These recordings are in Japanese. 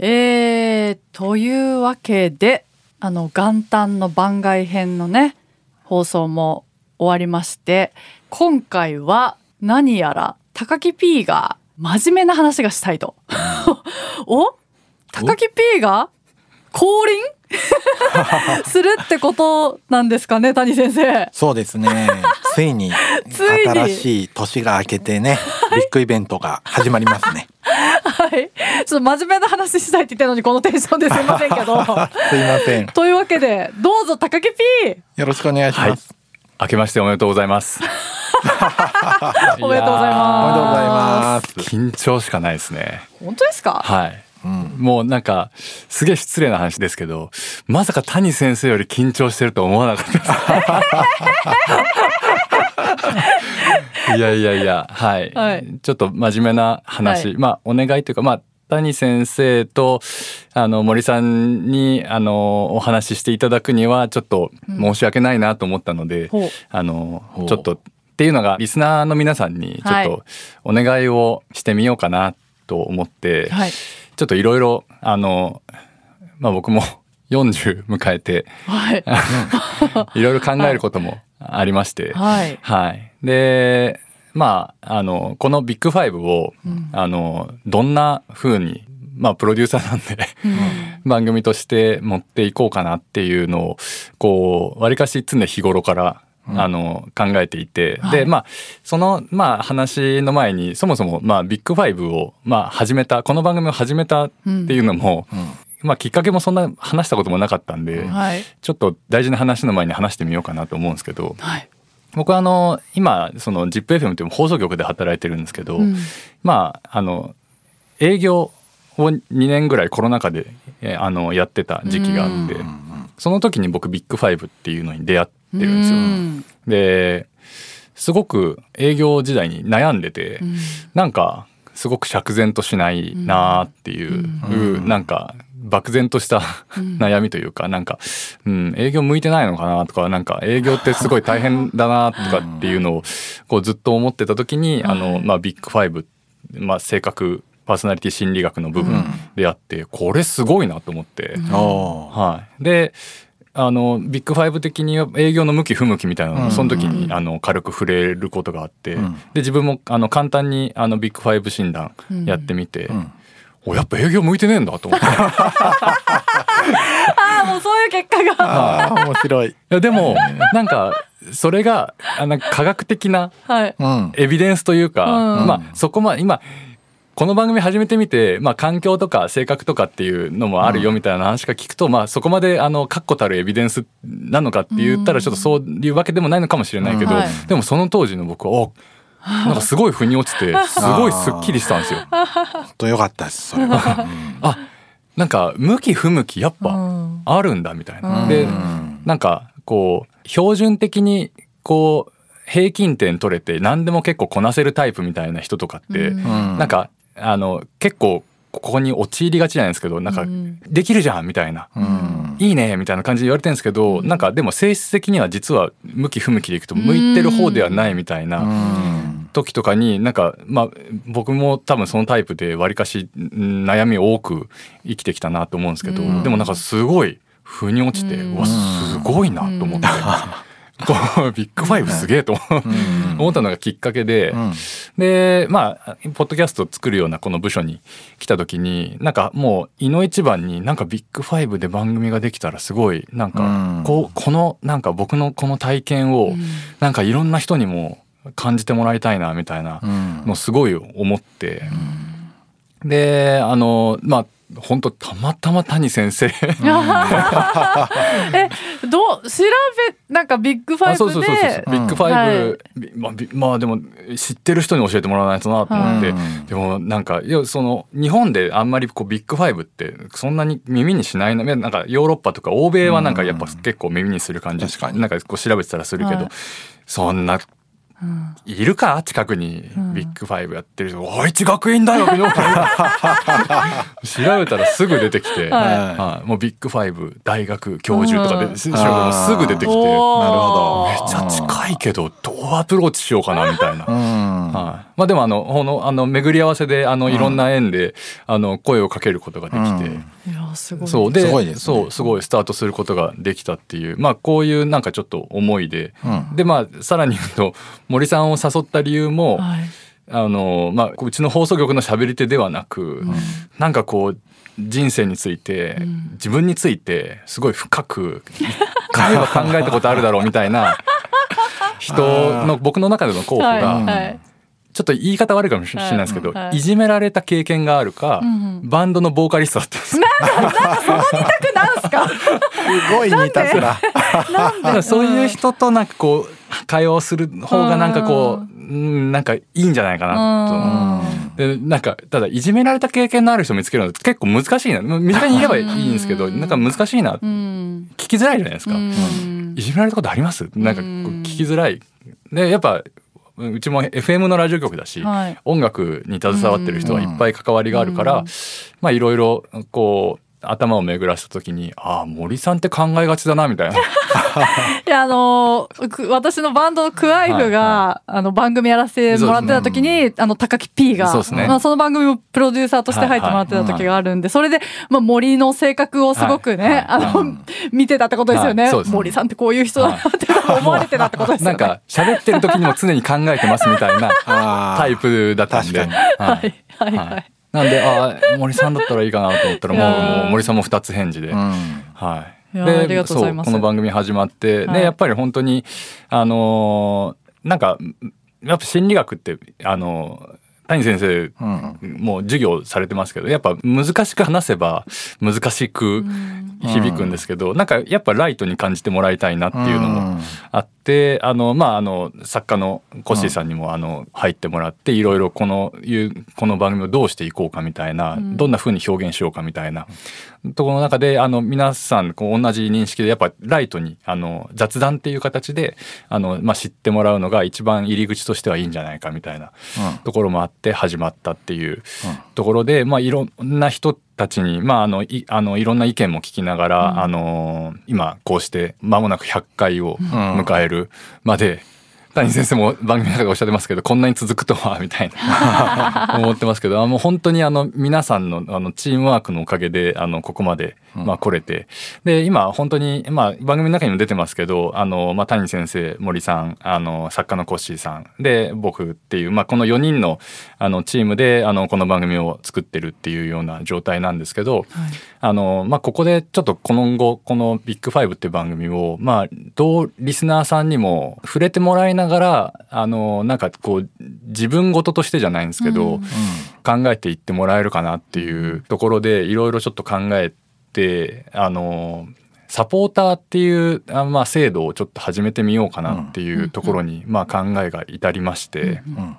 えー、というわけであの元旦の番外編のね放送も終わりまして今回は何やら高木 P が真面目な話がしたいと。お？高木 P が降臨？するってことなんですかね谷先生。そうですね。ついに ついに新しい年が明けてね、ビッグイベントが始まりますね。はい。ちょっと真面目な話したいって言ってるのにこのテンションですいませんけど。すいません。というわけでどうぞ高木 P よろしくお願いします。明けましておめでとうございます。おめでとうございおめでとうございまます。緊張しかないですね。す。本当ですか？はい。うん。もうなんかすげえ失礼な話ですけど、まさか谷先生より緊張してると思わなかったです。いやいやいや、はい、はい。ちょっと真面目な話、はい。まあお願いというか、まあ谷先生とあの森さんにあのお話ししていただくにはちょっと申し訳ないなと思ったので、ほう。あのちょっとっていうのがリスナーの皆さんにちょっはい。とお願いをしてみようかなと思って、はい。ちょっといろいろあのまあ僕も 40迎えてはい。いろいろ考えることもありまして、はい。はい、でまああのこのビッグファイブを、うんあのどんな風にまあプロデューサーなんで 番組として持っていこうかなっていうのをこうわりかし常日頃からうんあの考えていて、はいでまあそのまあ話の前にそもそもまあビッグファイブをまあ始めたこの番組を始めたっていうのも、うん。まあきっかけもそんな話したこともなかったんで、はい。ちょっと大事な話の前に話してみようかなと思うんですけどはい。僕はあの今その ZIPFM っていう放送局で働いてるんですけど、うんまああの営業を2年ぐらいコロナ禍でえーあのやってた時期があって、うんその時に僕ビッグファイブっていうのに出会ってるんですよ。うん。ですごく営業時代に悩んでて、うん。なんかすごく釈然としないなーっていう、うん。なんか漠然とした悩みというかなんか、うん、営業向いてないのかなとかなんか営業ってすごい大変だなとかっていうのをこうずっと思ってた時に、あのまあ、ビッグファイブ、まあ、性格パーソナリティ心理学の部分であって、これすごいなと思って、おー。はい、であのビッグファイブ的には営業の向き不向きみたいなのうん。をその時にあの軽く触れることがあって、うん。で自分もあの簡単にあのビッグファイブ診断やってみて、うん。おやっぱ営業向いてねえんだと思って。い ああもうそういう結果が。ああ、面白い。やでもなんかそれがあの科学的なはい。うん。エビデンスというか、うん。まあそこまで今この番組始めてみて、まあ、環境とか性格とかっていうのもあるよみたいな話が聞くと、まあ、そこまであの確固たるエビデンスなのかって言ったらちょっとそういうわけでもないのかもしれないけど、うんはいでもその当時の僕はおなんかすごい腑に落ちて すごいすっきりしたんですよ。本当良かったです。それは。あなんか向き不向きやっぱうんあるんだみたいな。うんでうんなんかこう標準的にこう平均点取れて何でも結構こなせるタイプみたいな人とかって、うんうんなんかあの結構ここに陥りがちじゃないですけどなんかうん。できるじゃんみたいな、うん。いいねみたいな感じで言われてるんですけど、なんかでも性質的には実は向き不向きでいくと向いてる方ではないみたいなうん。時とかになんかまあ僕も多分そのタイプでわりかしうん悩みを多く生きてきたなと思うんですけど、うん。でもなんかすごい腑に落ちて、うん。うわすごいなと思って、ビッグファイブすげえとうん。思ったのがきっかけで、うん。でまあポッドキャストを作るようなこの部署に来た時になんかもういの一番になんかビッグファイブで番組ができたらすごいなんかうん。こうこのなんか僕のこの体験をなんかいろんな人にも感じてもらいたいなみたいなうん。のすごい思って。であのまあ本当たまたま谷先生。えどう調べなんかビッグファイあそうそうそうそうブでビッグファイブ、びまあびまあでも知ってる人に教えてもらわないとなと思って、うん。でもなんかいやその日本であんまりこうビッグファイブってそんなに耳にしないななんかヨーロッパとか欧米はなんかやっぱ結構耳にする感じ、確かに。なんかこう調べてたらするけど、はい。そんなうんいるか？近くにん。ビッグファイブやってる人、愛知学院大学の調べたらすぐ出てきて、ははい。もうビッグファイブ大学教授とかうん。で調べたらすぐ出てきて。なるほど。めっちゃ近いけどどうアプローチしようかなみたいな。うんうんはい、まあでもあのほのあの巡り合わせであのいろんな縁で、あの声をかけることができて、うん。いやすごい。そう。ですごいですね。そうすごいスタートすることができたっていう。まあこういうなんかちょっと思いで、うん。でまあさらに言うと森さんを誘った理由も、はい。あのまあうちの放送局の喋り手ではなく、なんかこう人生について、ん。自分についてすごい深く一回は考えたことあるだろうみたいな人の 僕の中での候補はいが、はいちょっと言い方悪いかもしれないですけど、はい。はいいじめられた経験があるか、んうん。バンドのボーカリストだったんです。よなんすか？すごい似たすら。なんだからそういう人となんかこう会話をする方がなんかこう、うん、なんかいいんじゃないかなと。でなんかただいじめられた経験のある人を見つけるのって結構難しいな。まあ身近にいればいいんですけどうん。なんか難しいな聞うん。きづらいじゃないですか。うん。いじめられたことあります？なんか聞きづらい。でやっぱうちも FM のラジオ局だし、はい。音楽に携わってる人はいっぱい関わりがあるから、うん。まあいろいろこう頭を巡らした時にああ森さんって考えがちだなみたいな。いやあのく私のバンドのクワイフが、あの番組やらせてもらってた時に、あの高木 P がそね。まあ、その番組もプロデューサーとして入ってもらってた時があるんで、それで、まあ、森の性格をすごくね、はい。はい。あの、見てたってことですよね、はい。そうです森さんってこういう人だなって思われてたってことですよね。なんか喋ってる時にも常に考えてますみたいなタイプだったんで。確ははい。はい。はい、はいなんであー森さんだったらいいかなと思ったら もうもう森さんも2つ返事で。うん。はい。いやーありがとうございます。そうこの番組始まって、はい。でやっぱり本当にあのーなんかやっぱ心理学ってあのー谷先生うん。もう授業されてますけどやっぱ難しく話せば難しく響くんですけど、なんかやっぱライトに感じてもらいたいなっていうのもあってあのまああの作家のコッシーさんにもあの入ってもらっていろいろこのいうこの番組をどうしていこうかみたいな、ん。どんな風に表現しようかみたいなところの中であの皆さんこう同じ認識でやっぱライトにあの雑談っていう形であの、まあ、知ってもらうのが一番入り口としてはいいんじゃないかみたいなところもあって始まったっていうところで、まあ、いろんな人たちに、まあ、あのいあのいろんな意見も聞きながら、あの今こうして間もなく100回を迎えるまで、谷先生も番組の中でおっしゃってますけどこんなに続くとはみたいな。思ってますけどあもう本当にあの皆さんのあのチームワークのおかげであのここまで、まあ、来れて。で今本当に、まあ、番組の中にも出てますけどあの、まあ、谷先生森さんあの作家のコッシーさん。で僕っていう、まあ、この4人のあのチームであのこの番組を作ってるっていうような状態なんですけど、あのまあ、ここでちょっと今後この「ビッグファイブっていう番組を、まあ、どうリスナーさんにも触れてもらいながらあのなんかこう自分事としてじゃないんですけど、うん。考えていってもらえるかなっていうところでいろいろちょっと考えてあのサポーターっていうあまあ制度をちょっと始めてみようかなっていうところに、まあ、考えが至りまして。うん。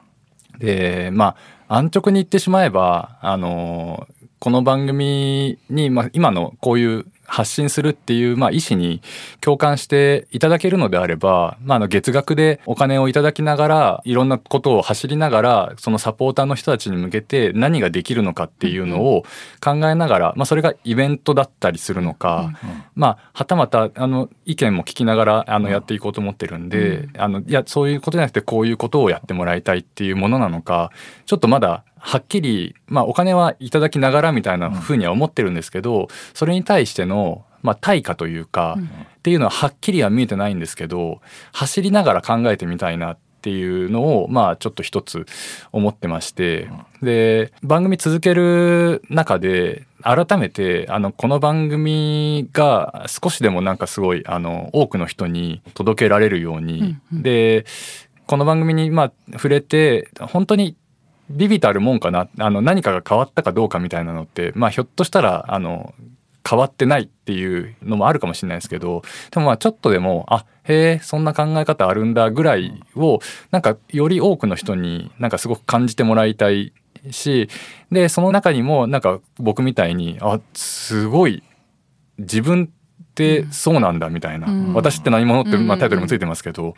でまあ安直に言ってしまえばあのこの番組に、まあ、今のこういう発信するっていう、まあ、意思に共感していただけるのであれば、まあ、あの月額でお金をいただきながらいろんなことを走りながらそのサポーターの人たちに向けて何ができるのかっていうのを考えながら、まあ、それがイベントだったりするのか、まあ、はたまたあの意見も聞きながらあのやっていこうと思ってるんで、あのいやそういうことじゃなくてこういうことをやってもらいたいっていうものなのかちょっとまだはっきり、まあ、お金はいただきながらみたいなふうには思ってるんですけど、それに対しての、まあ、対価というか、っていうのははっきりは見えてないんですけど走りながら考えてみたいなっていうのをまあちょっと一つ思ってましてで番組続ける中で改めてあのこの番組が少しでもなんかすごいあの多くの人に届けられるように、でこの番組にまあ触れて本当にビビたるもんかなあの何かが変わったかどうかみたいなのって、まあ、ひょっとしたらあの変わってないっていうのもあるかもしれないですけどでもまあちょっとでもあへえそんな考え方あるんだぐらいをなんかより多くの人になんかすごく感じてもらいたいしでその中にもなんか僕みたいにあすごい自分ってそうなんだみたいな、うん。私って何者って、まあ、うんタイトルもついてますけど、っ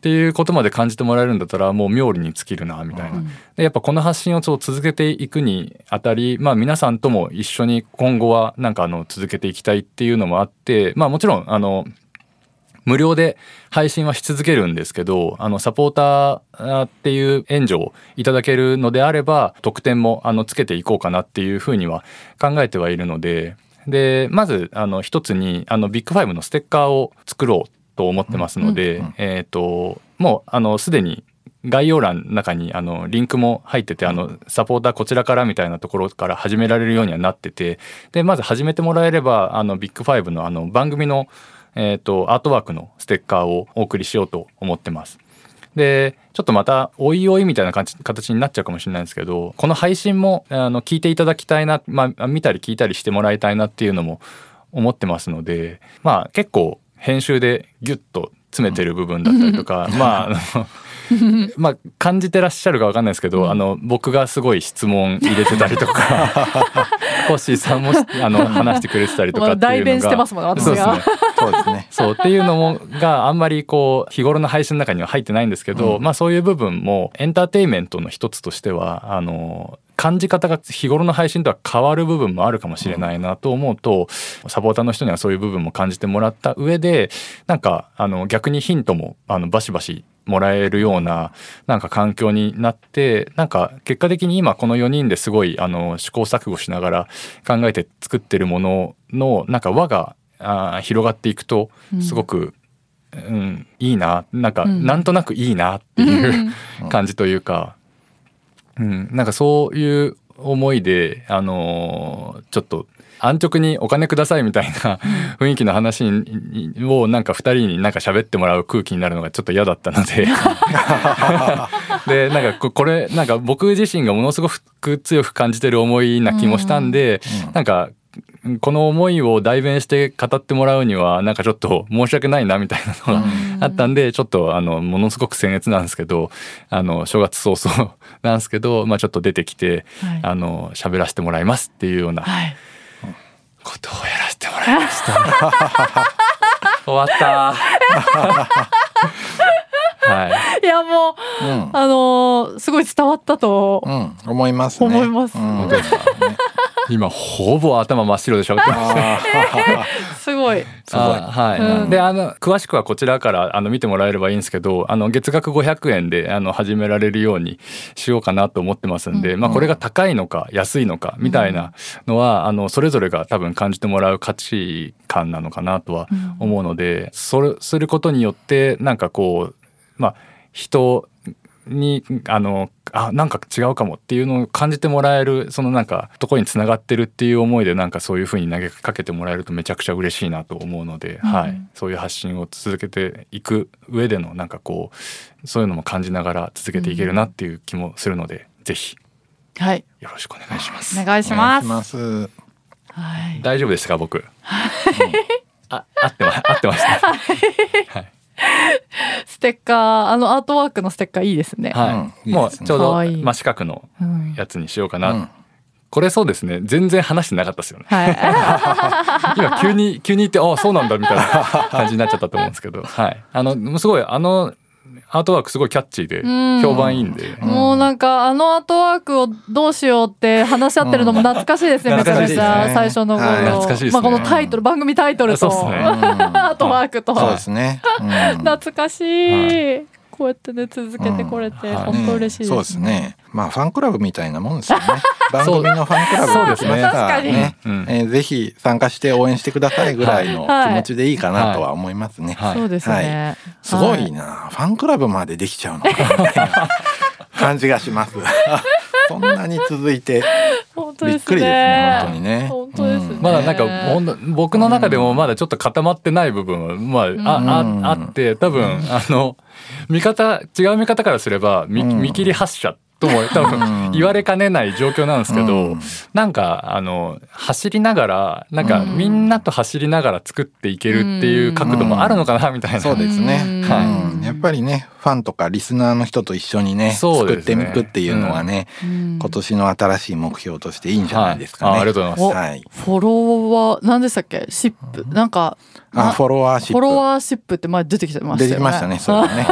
ていうことまで感じてもらえるんだったらもう妙利に尽きるなみたいな。うん。でやっぱこの発信をちょっと続けていくにあたり、まあ、皆さんとも一緒に今後はなんかあの続けていきたいっていうのもあって、まあ、もちろんあの無料で配信はし続けるんですけどあのサポーターっていう援助をいただけるのであれば特典もあのつけていこうかなっていうふうには考えてはいるのででまずあの一つにあのビッグファイブのステッカーを作ろうと思ってますので、うんうんえっ、ともうあのすでに概要欄の中にあのリンクも入っててあのサポーターこちらからみたいなところから始められるようにはなっててでまず始めてもらえればあのビッグファイブのあの番組の、えー、とアートワークのステッカーをお送りしようと思ってます。でちょっとまたおいおいみたいな感じ形になっちゃうかもしれないんですけどこの配信もあの聞いていただきたいな、まあ、見たり聞いたりしてもらいたいなっていうのも思ってますのでまあ結構編集でギュッと詰めてる部分だったりとか、まああのまあ感じてらっしゃるかわかんないですけど、あの僕がすごい質問入れてたりとかコッシーさんもあの話してくれてたりとかっていうのが代弁してますもんね私が。そうですねそうですね。そうっていうのもがあんまりこう日頃の配信の中には入ってないんですけど、まあそういう部分もエンターテインメントの一つとしてはあの感じ方が日頃の配信とは変わる部分もあるかもしれないなと思うと、サポーターの人にはそういう部分も感じてもらった上でなんかあの逆にヒントもあのバシバシもらえるようななんか環境になってなんか結果的に今この4人ですごいあの試行錯誤しながら考えて作ってるもののなんか輪があー広がっていくとすごく、うんいいななんか、うん。なんとなくいいなっていう感じというか、うん、なんかそういう思いで、あのーちょっと安直にお金くださいみたいな雰囲気の話にをなんか2人になんか喋ってもらう空気になるのがちょっと嫌だったので。でなんかここれなんか僕自身がものすごく強く感じてる思いな気もしたんで、なんかこの思いを代弁して語ってもらうにはなんかちょっと申し訳ないなみたいなのがあったんでちょっとあのものすごく僭越なんですけどあの正月早々なんですけど、まあ、ちょっと出てきて、はいあの喋らせてもらいますっていうようなはいことをやらせてもらいました。終わった。はい。いやもううん。あのーすごい伝わったとうん。思いますね。思いますうん今ほぼ頭真っ白で喋ってまし すごい。すごい。あはい、うん。であの詳しくはこちらからあの見てもらえればいいんですけどあの月額500円であの始められるようにしようかなと思ってますんで、まあ、これが高いのか安いのかみたいなのは、あのそれぞれが多分感じてもらう価値観なのかなとは思うので、それすることによってなんかこうまあ人にあのあなんか違うかもっていうのを感じてもらえるそのなんかところにつながってるっていう思いでなんかそういうふうに投げかけてもらえるとめちゃくちゃ嬉しいなと思うので、うんはい、そういう発信を続けていく上でのなんかこうそういうのも感じながら続けていけるなっていう気もするので、ぜひ。はい。よろしくお願いします。お願いーします。お願いします。はい。大丈夫でしたか僕、あ合ってま合ってました。はい。ステッカーあのアートワークのステッカーいいですね、はい。もうちょうど真四角のうん。やつにしようかな、うん。これそうですね。全然話してなかったですよね。はい。今急に急に言ってあそうなんだみたいな感じになっちゃったと思うんですけど。はい。あのすごいあのアートワークすごいキャッチーでうん。評判いいんで、もうなんかあのアートワークをどうしようって話し合ってるのも懐かしいですね、うんめちゃめちゃ。最初の頃、はい。懐かしいね。まあこのタイトル番組タイトルと、ね。アートワークと、そうですね。うん。懐かしい、こうやってね続けてこれて、うん。はい。本当嬉しいです、そうですね。まあファンクラブみたいなもんですよね。番組のファンクラブそうですね。確かに。うん。えーぜひ参加して応援してくださいぐらいのはい気持ちでいいかなとは思いますね。はい。そうですね、すごいな、ファンクラブまでできちゃうのかみたいな感じがします。そんなに続いて。本当ですびっくりですねね本当にね。本当ですね。うん。まだなんかほんと僕の中でもまだちょっと固まってない部分はまあ、うん。あああって多分あの見方違う見方からすれば見,、うん。見切り発車とも多分言われかねない状況なんですけど、うん。なんかあの走りながらなんかうん。みんなと走りながら作っていけるっていう角度もあるのかなみたいな、そうですね。うん。はい。うんやっぱりね、ファンとかリスナーの人と一緒にね、そう作っていくっていうのはね、うん今年の新しい目標としていいんじゃないですかね。はいあありがとうございますはい。フォロワー何でしたっけシップなんかあ、なフォロワーシップ。フォロワーシップって前出てきてましたよね出てきましたね。そうだね。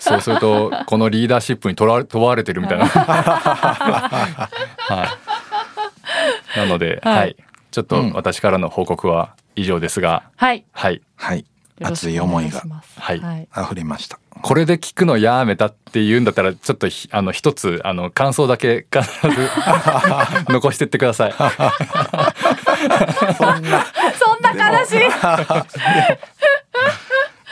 そうするとこのリーダーシップにとら問われてるみたいな。はい、なので、はいはい、ちょっと私からの報告は以上ですが、はいはい、はい。熱い思いが。はい。はい、溢れました。これで聞くのやめたって言うんだったらちょっとひあの一つあの感想だけ 必ず 残してってください。そんなそんな悲しい。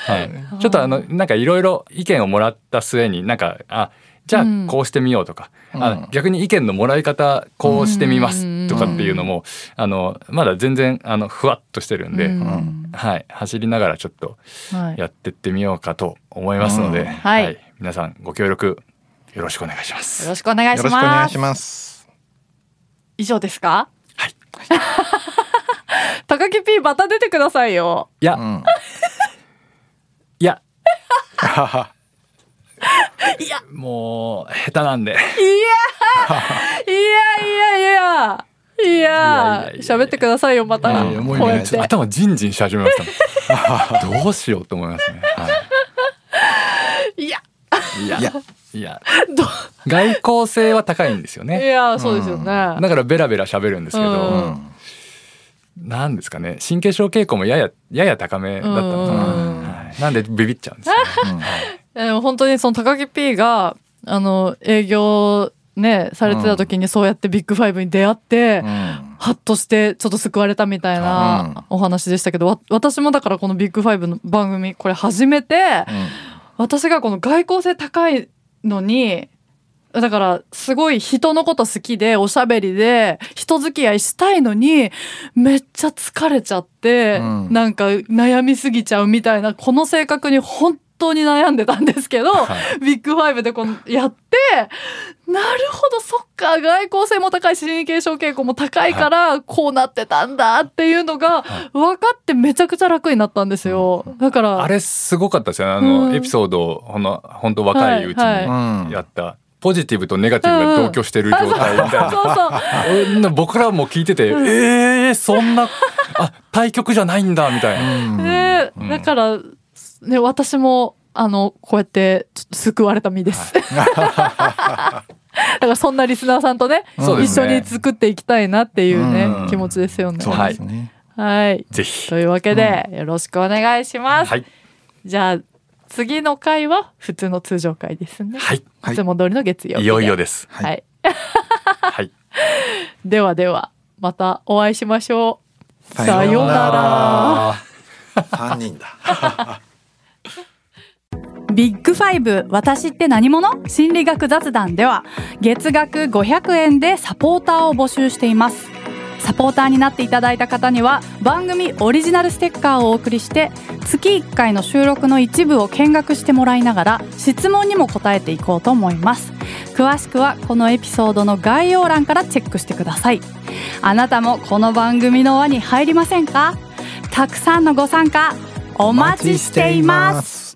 はい、ちょっとあのなんかいろいろ意見をもらった末になんかあじゃあうん。こうしてみようとか、うん。あ逆に意見のもらい方こうしてみます。とかっていうのも、あのまだ全然あのふわっとしてるんで、うん。はい、走りながらちょっとはい。やってってみようかと思いますので、うん。はい。皆さんご協力よろしくお願いします。よろしくお願いしよろしくお願ますいします。以上ですか？はい。高木 P また出てくださいよ。いや、うん。いや いや。もう下手なんで。いやいやいやいや。いやいやいや喋ってくださいよまた。いやいやもう頭ジンジンし始めました どうしようと思いますね。はい。や。い、いや。いや。いや。ど外交性は高いんですよいね。やそうですよね、だからベラベラ喋るんですけど。なんですかね。神経症傾向もやややや高めだったのかな、なんでビビっちゃうんですよ、本当にその高木 P があの営業ねされてた時にそうやってビッグファイブに出会って、うん。ハッとしてちょっと救われたみたいなお話でしたけど、わ私もだからこのビッグファイブの番組これ始めて、私がこの外向性高いのにだからすごい人のこと好きでおしゃべりで人付き合いしたいのにめっちゃ疲れちゃって、うん。なんか悩みすぎちゃうみたいなこの性格に本当に悩んでたんですけど、はい。ビッグファイブでこのやってなるほどそっか外交性も高いし神経症傾向も高いからこうなってたんだっていうのが分かってめちゃくちゃ楽になったんですよ。だからあれすごかったですよね。あの、うん。エピソードをほんの本当若いうち。にやった、ポジティブとネガティブが同居してる状態みたいな、僕らも聞いてて、えー、そんなあ対局じゃないんだみたいな、うん。だから、ね、私もあのこうやってちょっと救われた身です。だからそんなリスナーさんとね、一緒に作っていきたいなっていうね、うん気持ちですよね。そうですね。はい。ぜひというわけで、よろしくお願いします。はいじゃあ次の回は普通の通常回ですね。はいはいいつも通りの月曜日いよいよですはい。はい はいではではまたお会いしましょう。ささようなら。三人だ。ビッグファイブ私って何者？心理学雑談では月額500円でサポーターを募集しています。サポーターになっていただいた方には番組オリジナルステッカーをお送りして月1回の収録の一部を見学してもらいながら質問にも答えていこうと思います。詳しくはこのエピソードの概要欄からチェックしてください。あなたもこの番組の輪に入りませんか？たくさんのご参加お待ちしています。